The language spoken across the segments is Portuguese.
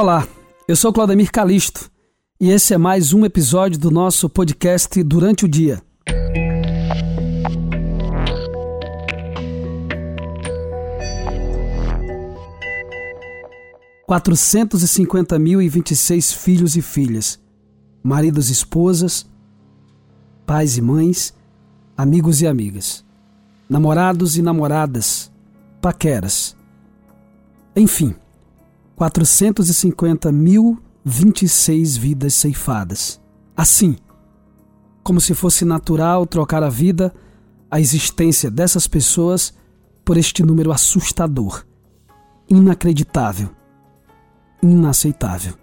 Olá, eu sou Claudemir Calisto e esse é mais um episódio do nosso podcast Durante o Dia. Quatrocentos e cinquenta mil e vinte e seis filhos e filhas, maridos e esposas, pais e mães, amigos e amigas, namorados e namoradas, paqueras, enfim 450.026 vidas ceifadas. Assim, como se fosse natural trocar a vida, a existência dessas pessoas por este número assustador, inacreditável, inaceitável.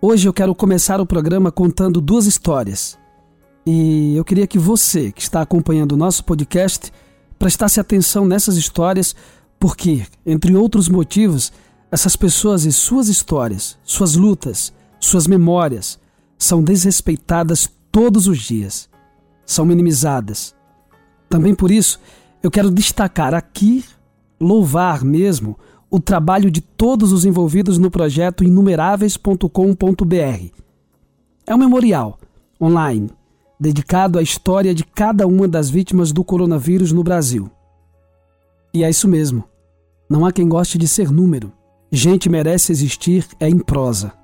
Hoje eu quero começar o programa contando duas histórias. E eu queria que você, que está acompanhando o nosso podcast, prestasse atenção nessas histórias, porque, entre outros motivos, essas pessoas e suas histórias, suas lutas, suas memórias são desrespeitadas todos os dias, são minimizadas. Também por isso, eu quero destacar aqui, louvar mesmo, o trabalho de todos os envolvidos no projeto inumeráveis.com.br. É um memorial online dedicado à história de cada uma das vítimas do coronavírus no Brasil. E é isso mesmo. Não há quem goste de ser número. Gente merece existir é em prosa.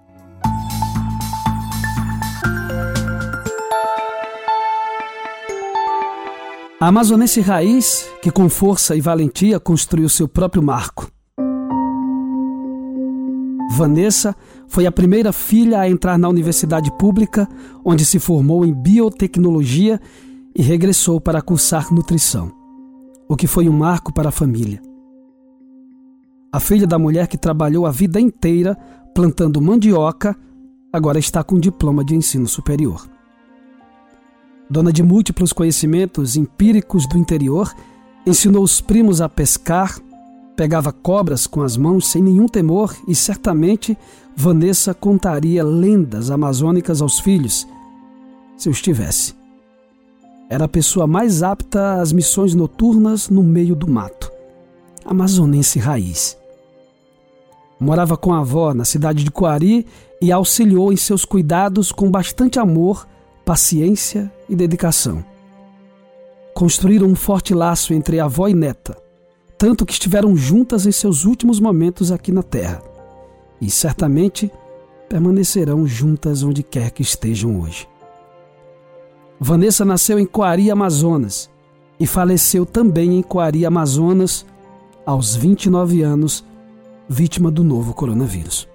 A amazonense raiz, que com força e valentia construiu seu próprio marco. Vanessa foi a primeira filha a entrar na universidade pública, onde se formou em biotecnologia e regressou para cursar nutrição, o que foi um marco para a família a filha da mulher que trabalhou a vida inteira plantando mandioca, agora está com diploma de ensino superior. Dona de múltiplos conhecimentos empíricos do interior, ensinou os primos a pescar, pegava cobras com as mãos sem nenhum temor e certamente Vanessa contaria lendas amazônicas aos filhos, se os tivesse. Era a pessoa mais apta às missões noturnas no meio do mato. Amazonense raiz. Morava com a avó na cidade de Coari e auxiliou em seus cuidados com bastante amor, paciência e dedicação. Construíram um forte laço entre avó e neta, tanto que estiveram juntas em seus últimos momentos aqui na Terra. E certamente permanecerão juntas onde quer que estejam hoje. Vanessa nasceu em Coari, Amazonas, e faleceu também em Coari, Amazonas, aos 29 anos vítima do novo coronavírus.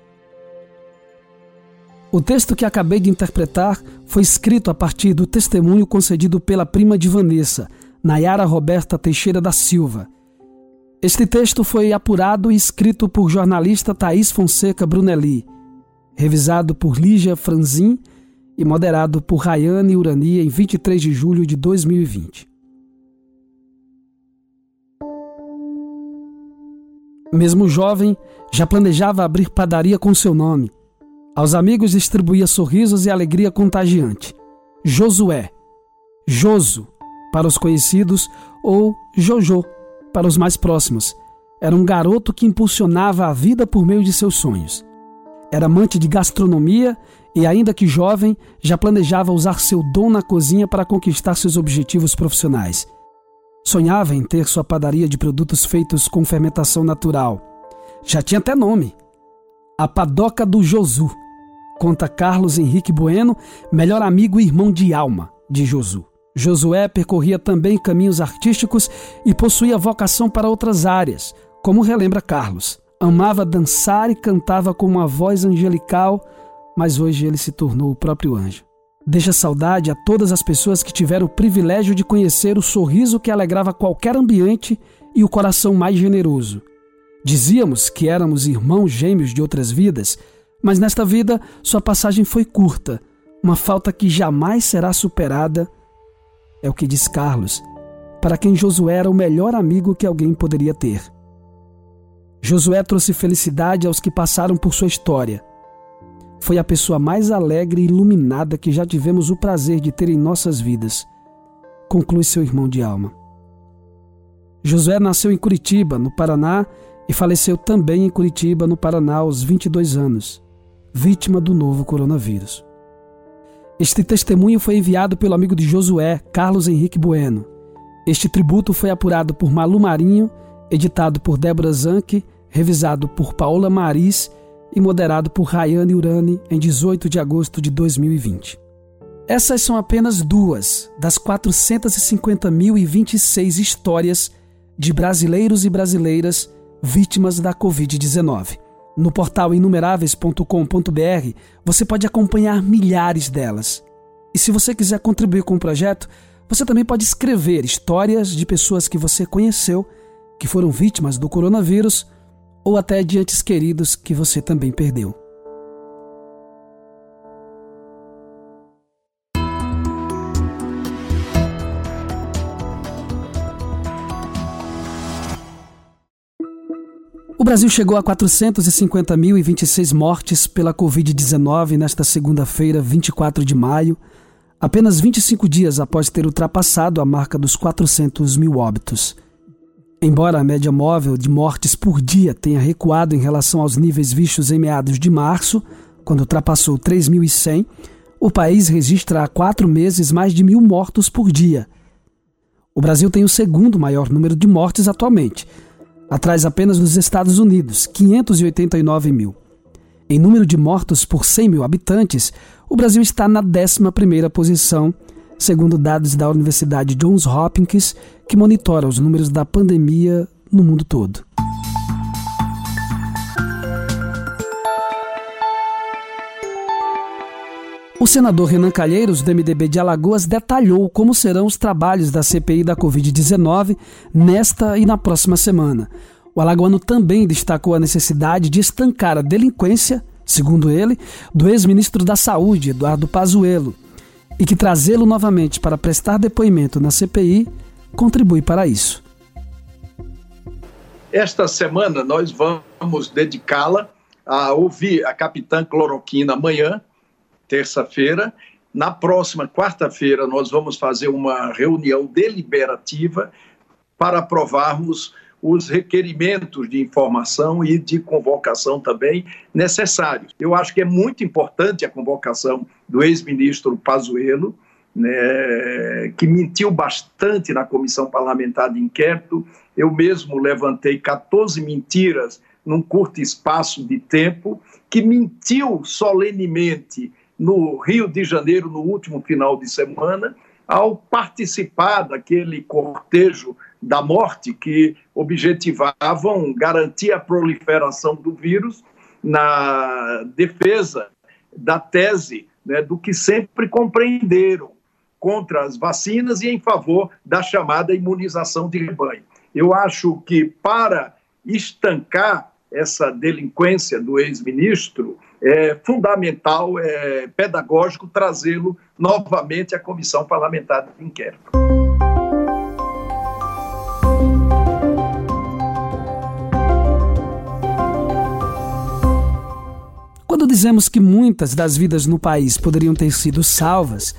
O texto que acabei de interpretar foi escrito a partir do testemunho concedido pela prima de Vanessa, Nayara Roberta Teixeira da Silva. Este texto foi apurado e escrito por jornalista Thaís Fonseca Brunelli, revisado por Lígia Franzin e moderado por Rayane Urania em 23 de julho de 2020. Mesmo jovem, já planejava abrir padaria com seu nome. Aos amigos distribuía sorrisos e alegria contagiante. Josué, Joso para os conhecidos ou Jojo para os mais próximos. Era um garoto que impulsionava a vida por meio de seus sonhos. Era amante de gastronomia e, ainda que jovem, já planejava usar seu dom na cozinha para conquistar seus objetivos profissionais. Sonhava em ter sua padaria de produtos feitos com fermentação natural. Já tinha até nome: A Padoca do Josu. Conta Carlos Henrique Bueno, melhor amigo e irmão de alma de Josu. Josué percorria também caminhos artísticos e possuía vocação para outras áreas, como relembra Carlos. Amava dançar e cantava com uma voz angelical, mas hoje ele se tornou o próprio anjo. Deixa saudade a todas as pessoas que tiveram o privilégio de conhecer o sorriso que alegrava qualquer ambiente e o coração mais generoso. Dizíamos que éramos irmãos gêmeos de outras vidas, mas nesta vida sua passagem foi curta, uma falta que jamais será superada. É o que diz Carlos, para quem Josué era o melhor amigo que alguém poderia ter. Josué trouxe felicidade aos que passaram por sua história foi a pessoa mais alegre e iluminada que já tivemos o prazer de ter em nossas vidas, conclui seu irmão de alma. Josué nasceu em Curitiba, no Paraná, e faleceu também em Curitiba, no Paraná, aos 22 anos, vítima do novo coronavírus. Este testemunho foi enviado pelo amigo de Josué, Carlos Henrique Bueno. Este tributo foi apurado por Malu Marinho, editado por Débora Zanck, revisado por Paola Maris e moderado por Rayane Urani em 18 de agosto de 2020. Essas são apenas duas das 450.026 histórias de brasileiros e brasileiras vítimas da Covid-19. No portal inumeráveis.com.br você pode acompanhar milhares delas. E se você quiser contribuir com o projeto, você também pode escrever histórias de pessoas que você conheceu que foram vítimas do coronavírus ou até de entes queridos que você também perdeu. O Brasil chegou a 450.026 mortes pela Covid-19 nesta segunda-feira, 24 de maio, apenas 25 dias após ter ultrapassado a marca dos 400 mil óbitos. Embora a média móvel de mortes por dia tenha recuado em relação aos níveis vistos em meados de março, quando ultrapassou 3.100, o país registra há quatro meses mais de mil mortos por dia. O Brasil tem o segundo maior número de mortes atualmente, atrás apenas dos Estados Unidos, 589 mil. Em número de mortos por 100 mil habitantes, o Brasil está na 11ª posição, segundo dados da Universidade Johns Hopkins, que monitora os números da pandemia no mundo todo. O senador Renan Calheiros, do MDB de Alagoas, detalhou como serão os trabalhos da CPI da Covid-19 nesta e na próxima semana. O alagoano também destacou a necessidade de estancar a delinquência, segundo ele, do ex-ministro da Saúde, Eduardo Pazuello, e que trazê-lo novamente para prestar depoimento na CPI contribui para isso. Esta semana nós vamos dedicá-la a ouvir a capitã Cloroquina amanhã, terça-feira. Na próxima quarta-feira, nós vamos fazer uma reunião deliberativa para aprovarmos os requerimentos de informação e de convocação também necessários. Eu acho que é muito importante a convocação do ex-ministro Pazuello, né, que mentiu bastante na comissão parlamentar de inquérito. Eu mesmo levantei 14 mentiras num curto espaço de tempo, que mentiu solenemente no Rio de Janeiro no último final de semana, ao participar daquele cortejo da morte que objetivavam garantir a proliferação do vírus na defesa da tese né, do que sempre compreenderam contra as vacinas e em favor da chamada imunização de rebanho. Eu acho que para estancar essa delinquência do ex-ministro, é fundamental, é pedagógico trazê-lo novamente à comissão parlamentar de inquérito. Dizemos que muitas das vidas no país poderiam ter sido salvas,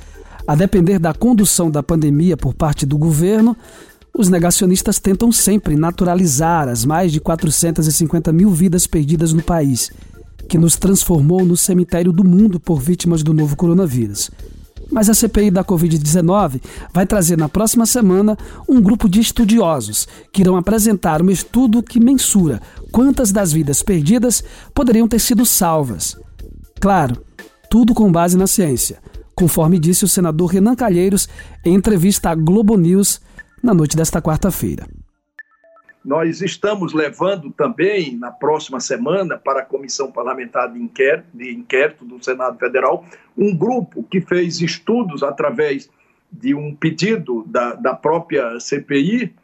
a depender da condução da pandemia por parte do governo, os negacionistas tentam sempre naturalizar as mais de 450 mil vidas perdidas no país que nos transformou no cemitério do mundo por vítimas do novo coronavírus. Mas a CPI da Covid-19 vai trazer na próxima semana um grupo de estudiosos que irão apresentar um estudo que mensura quantas das vidas perdidas poderiam ter sido salvas. Claro, tudo com base na ciência, conforme disse o senador Renan Calheiros em entrevista à Globo News na noite desta quarta-feira. Nós estamos levando também, na próxima semana, para a Comissão Parlamentar de Inquérito, de Inquérito do Senado Federal, um grupo que fez estudos através de um pedido da, da própria CPI,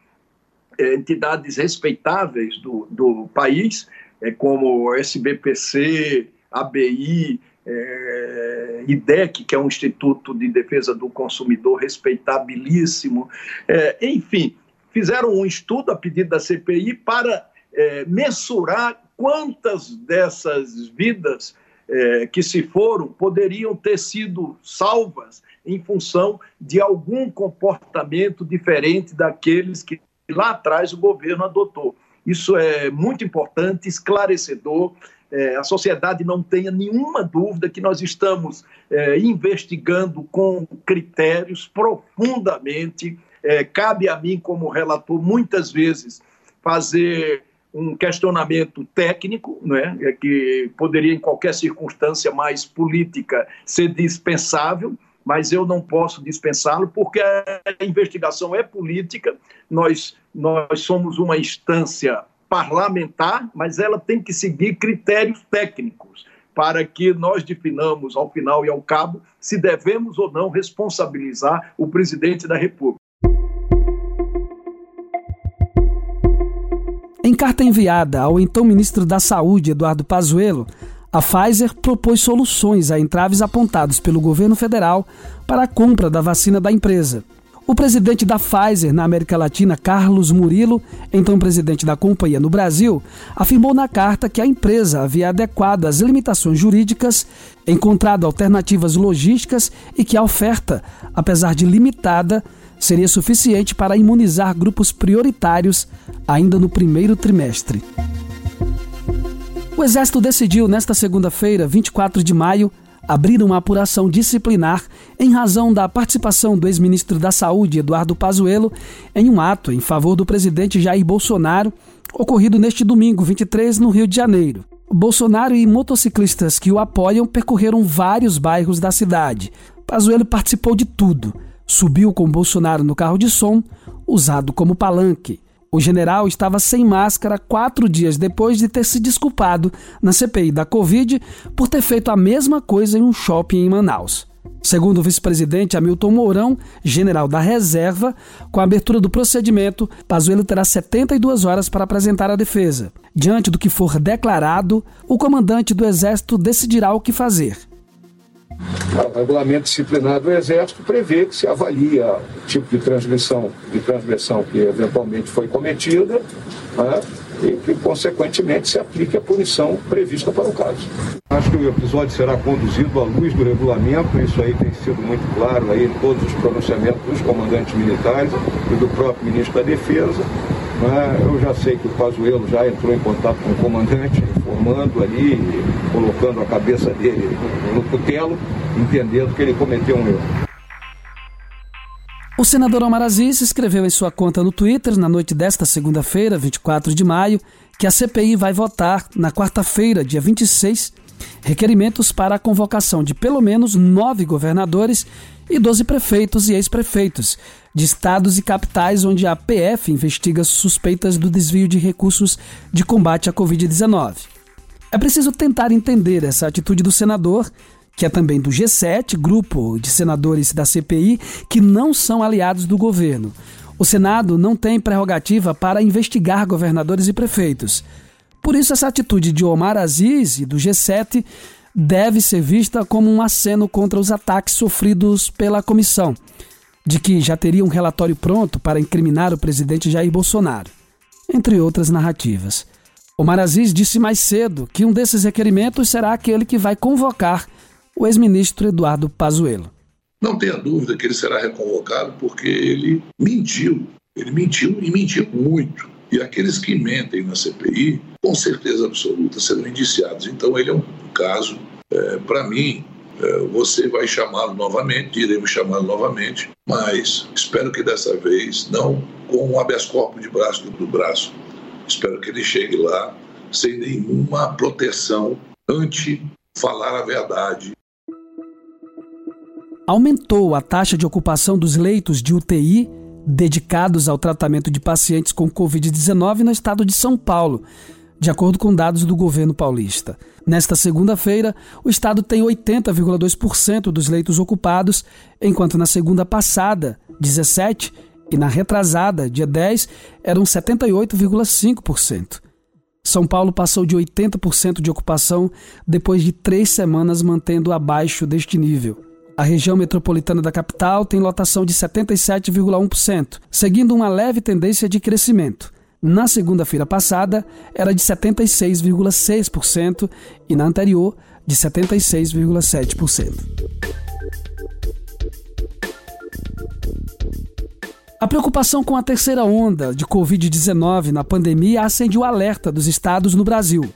entidades respeitáveis do, do país, é, como SBPC, ABI, é, IDEC, que é um Instituto de Defesa do Consumidor respeitabilíssimo, é, enfim, fizeram um estudo a pedido da CPI para é, mensurar quantas dessas vidas é, que se foram poderiam ter sido salvas em função de algum comportamento diferente daqueles que lá atrás o governo adotou. Isso é muito importante, esclarecedor. É, a sociedade não tenha nenhuma dúvida que nós estamos é, investigando com critérios profundamente. É, cabe a mim, como relator, muitas vezes fazer um questionamento técnico, né, que poderia, em qualquer circunstância mais política, ser dispensável, mas eu não posso dispensá-lo porque a investigação é política, nós, nós somos uma instância parlamentar, mas ela tem que seguir critérios técnicos para que nós definamos, ao final e ao cabo, se devemos ou não responsabilizar o presidente da República. Em carta enviada ao então ministro da Saúde, Eduardo Pazuello, a Pfizer propôs soluções a entraves apontados pelo governo federal para a compra da vacina da empresa. O presidente da Pfizer na América Latina, Carlos Murilo, então presidente da companhia no Brasil, afirmou na carta que a empresa havia adequado as limitações jurídicas, encontrado alternativas logísticas e que a oferta, apesar de limitada, seria suficiente para imunizar grupos prioritários ainda no primeiro trimestre. O Exército decidiu, nesta segunda-feira, 24 de maio, abrir uma apuração disciplinar em razão da participação do ex-ministro da Saúde, Eduardo Pazuello, em um ato em favor do presidente Jair Bolsonaro, ocorrido neste domingo, 23, no Rio de Janeiro. Bolsonaro e motociclistas que o apoiam percorreram vários bairros da cidade. Pazuello participou de tudo subiu com Bolsonaro no carro de som, usado como palanque. O general estava sem máscara quatro dias depois de ter se desculpado na CPI da Covid por ter feito a mesma coisa em um shopping em Manaus. Segundo o vice-presidente Hamilton Mourão, general da reserva, com a abertura do procedimento, Pazuello terá 72 horas para apresentar a defesa. Diante do que for declarado, o comandante do Exército decidirá o que fazer. Regulamento disciplinar do Exército prevê que se avalia o tipo de transgressão, de transgressão que eventualmente foi cometida né, e que, consequentemente, se aplique a punição prevista para o caso. Acho que o episódio será conduzido à luz do regulamento, isso aí tem sido muito claro aí em todos os pronunciamentos dos comandantes militares e do próprio ministro da Defesa. Né? Eu já sei que o Pazuello já entrou em contato com o comandante, informando ali, colocando a cabeça dele no cutelo, entendendo que ele cometeu um erro. O senador Omar Aziz escreveu em sua conta no Twitter, na noite desta segunda-feira, 24 de maio, que a CPI vai votar na quarta-feira, dia 26, requerimentos para a convocação de pelo menos nove governadores e 12 prefeitos e ex-prefeitos de estados e capitais onde a PF investiga suspeitas do desvio de recursos de combate à Covid-19. É preciso tentar entender essa atitude do senador, que é também do G7, grupo de senadores da CPI, que não são aliados do governo. O Senado não tem prerrogativa para investigar governadores e prefeitos. Por isso, essa atitude de Omar Aziz e do G7 deve ser vista como um aceno contra os ataques sofridos pela comissão, de que já teria um relatório pronto para incriminar o presidente Jair Bolsonaro, entre outras narrativas. Omar Aziz disse mais cedo que um desses requerimentos será aquele que vai convocar o ex-ministro Eduardo Pazuello. Não tenha dúvida que ele será reconvocado porque ele mentiu. Ele mentiu e mentiu muito. E aqueles que mentem na CPI, com certeza absoluta, serão indiciados. Então, ele é um caso, é, para mim, é, você vai chamá-lo novamente, iremos chamá-lo novamente, mas espero que dessa vez não com um habeas corpus de braço do braço. Espero que ele chegue lá sem nenhuma proteção ante falar a verdade. Aumentou a taxa de ocupação dos leitos de UTI dedicados ao tratamento de pacientes com Covid-19 no estado de São Paulo, de acordo com dados do governo paulista. Nesta segunda-feira, o estado tem 80,2% dos leitos ocupados, enquanto na segunda passada, 17, e na retrasada, dia 10, eram 78,5%. São Paulo passou de 80% de ocupação depois de três semanas mantendo abaixo deste nível. A região metropolitana da capital tem lotação de 77,1%, seguindo uma leve tendência de crescimento. Na segunda-feira passada, era de 76,6% e na anterior, de 76,7%. A preocupação com a terceira onda de Covid-19 na pandemia acende o alerta dos estados no Brasil.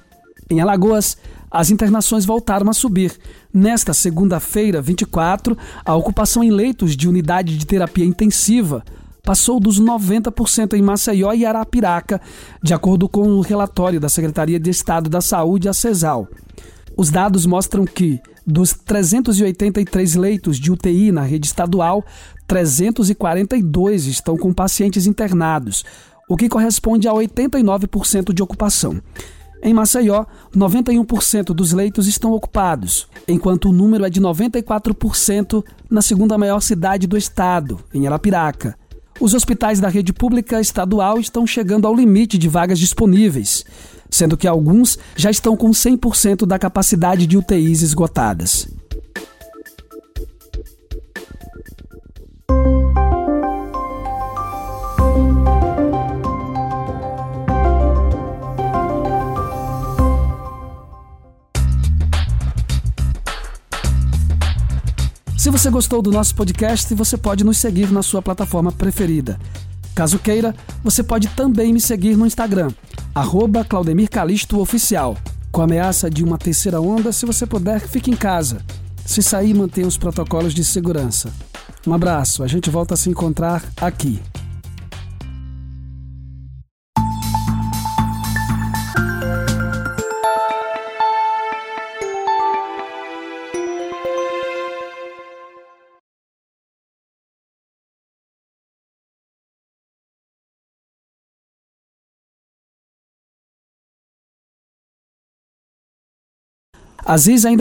Em Alagoas, as internações voltaram a subir. Nesta segunda-feira, 24, a ocupação em leitos de unidade de terapia intensiva passou dos 90% em Maceió e Arapiraca, de acordo com o relatório da Secretaria de Estado da Saúde, a CESAL. Os dados mostram que, dos 383 leitos de UTI na rede estadual, 342 estão com pacientes internados, o que corresponde a 89% de ocupação. Em Maceió, 91% dos leitos estão ocupados, enquanto o número é de 94% na segunda maior cidade do estado, em Arapiraca. Os hospitais da rede pública estadual estão chegando ao limite de vagas disponíveis, sendo que alguns já estão com 100% da capacidade de UTIs esgotadas. Você gostou do nosso podcast, você pode nos seguir na sua plataforma preferida. Caso queira, você pode também me seguir no Instagram, arroba Claudemir Calisto Oficial. Com a ameaça de uma terceira onda, se você puder, fique em casa. Se sair, mantenha os protocolos de segurança. Um abraço, a gente volta a se encontrar aqui. Aziz ainda